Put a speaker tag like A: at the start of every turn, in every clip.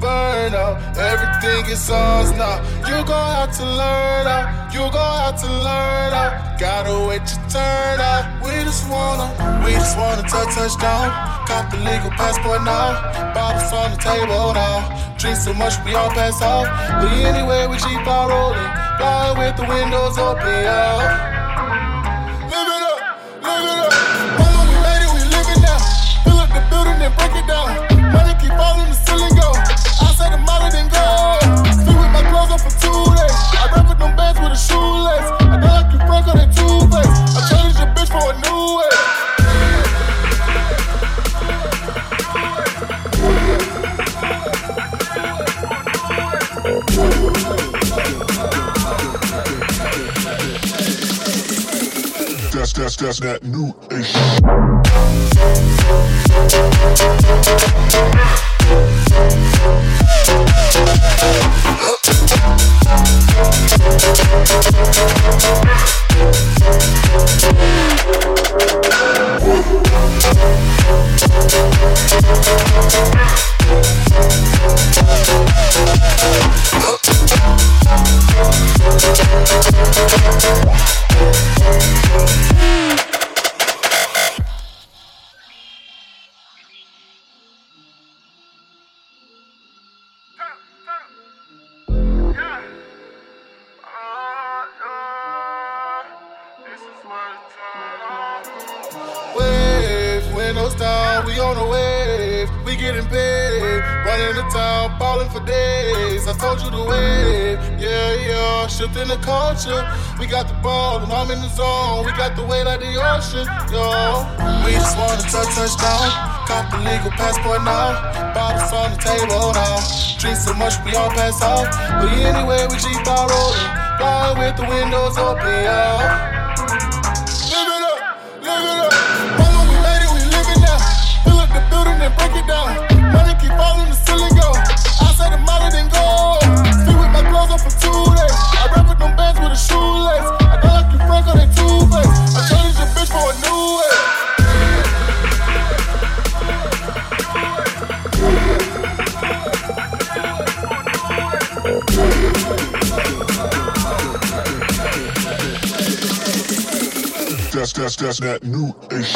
A: burn out. Everything is ours now. You gon' have to learn out. You gon' have to learn out. Gotta wait your turn out. We just wanna, we just wanna touch touchdown. Cop the legal passport now. Bottles on the table now. Drink so much we all pass out. But anyway, we keep on rolling. Flying with the windows open, yeah. For two days. I rap with them bands with a. I don't like you Franco, they two face. I your bitch for a new way.
B: That's that's that's that new age. Thank
A: got the ball and I'm in the zone. We got the weight of the ocean, yo. We just wanna touch touchdown, cop the legal passport now. Bottles on the table now. Drink so much we all pass out, but anyway we keep on rolling. Flying with the windows open, yeah. Live it up, live it up. Mama, we made it, we living now. Fill up the building and break it down.
B: That's that's that new age.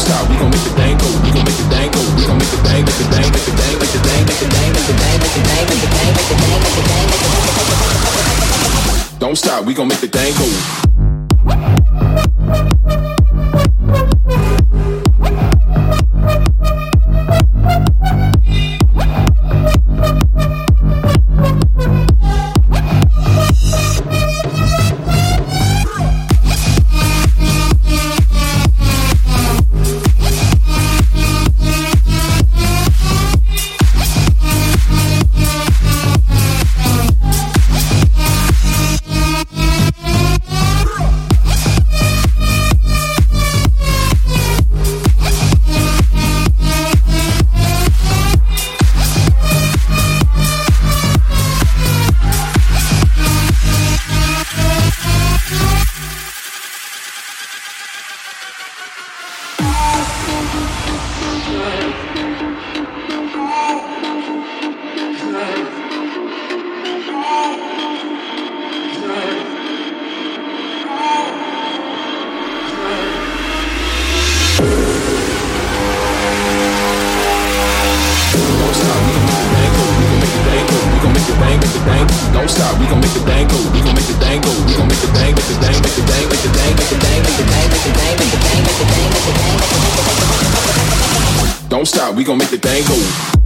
C: don't stop. We gon' make the thing go. We gon' make the thing go. We gon' make the thing, make the thing, make the thing, make the thing, make the thing, make the thing, make the thing, make the thing, make the thing, make the thing, make the thing. Don't stop. We gon' make the thing go. make the dang, don't stop. We gon' make the dang go. We gon' make the dang go. We gon' make the dang, make the dang, make the dang, make the dang, make the dang, make the dang, make the dang, make the dang, make the dang, make the dang. Don't stop. We gon' make the dang go.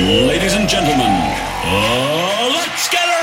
D: Ladies and gentlemen, uh, let's get her!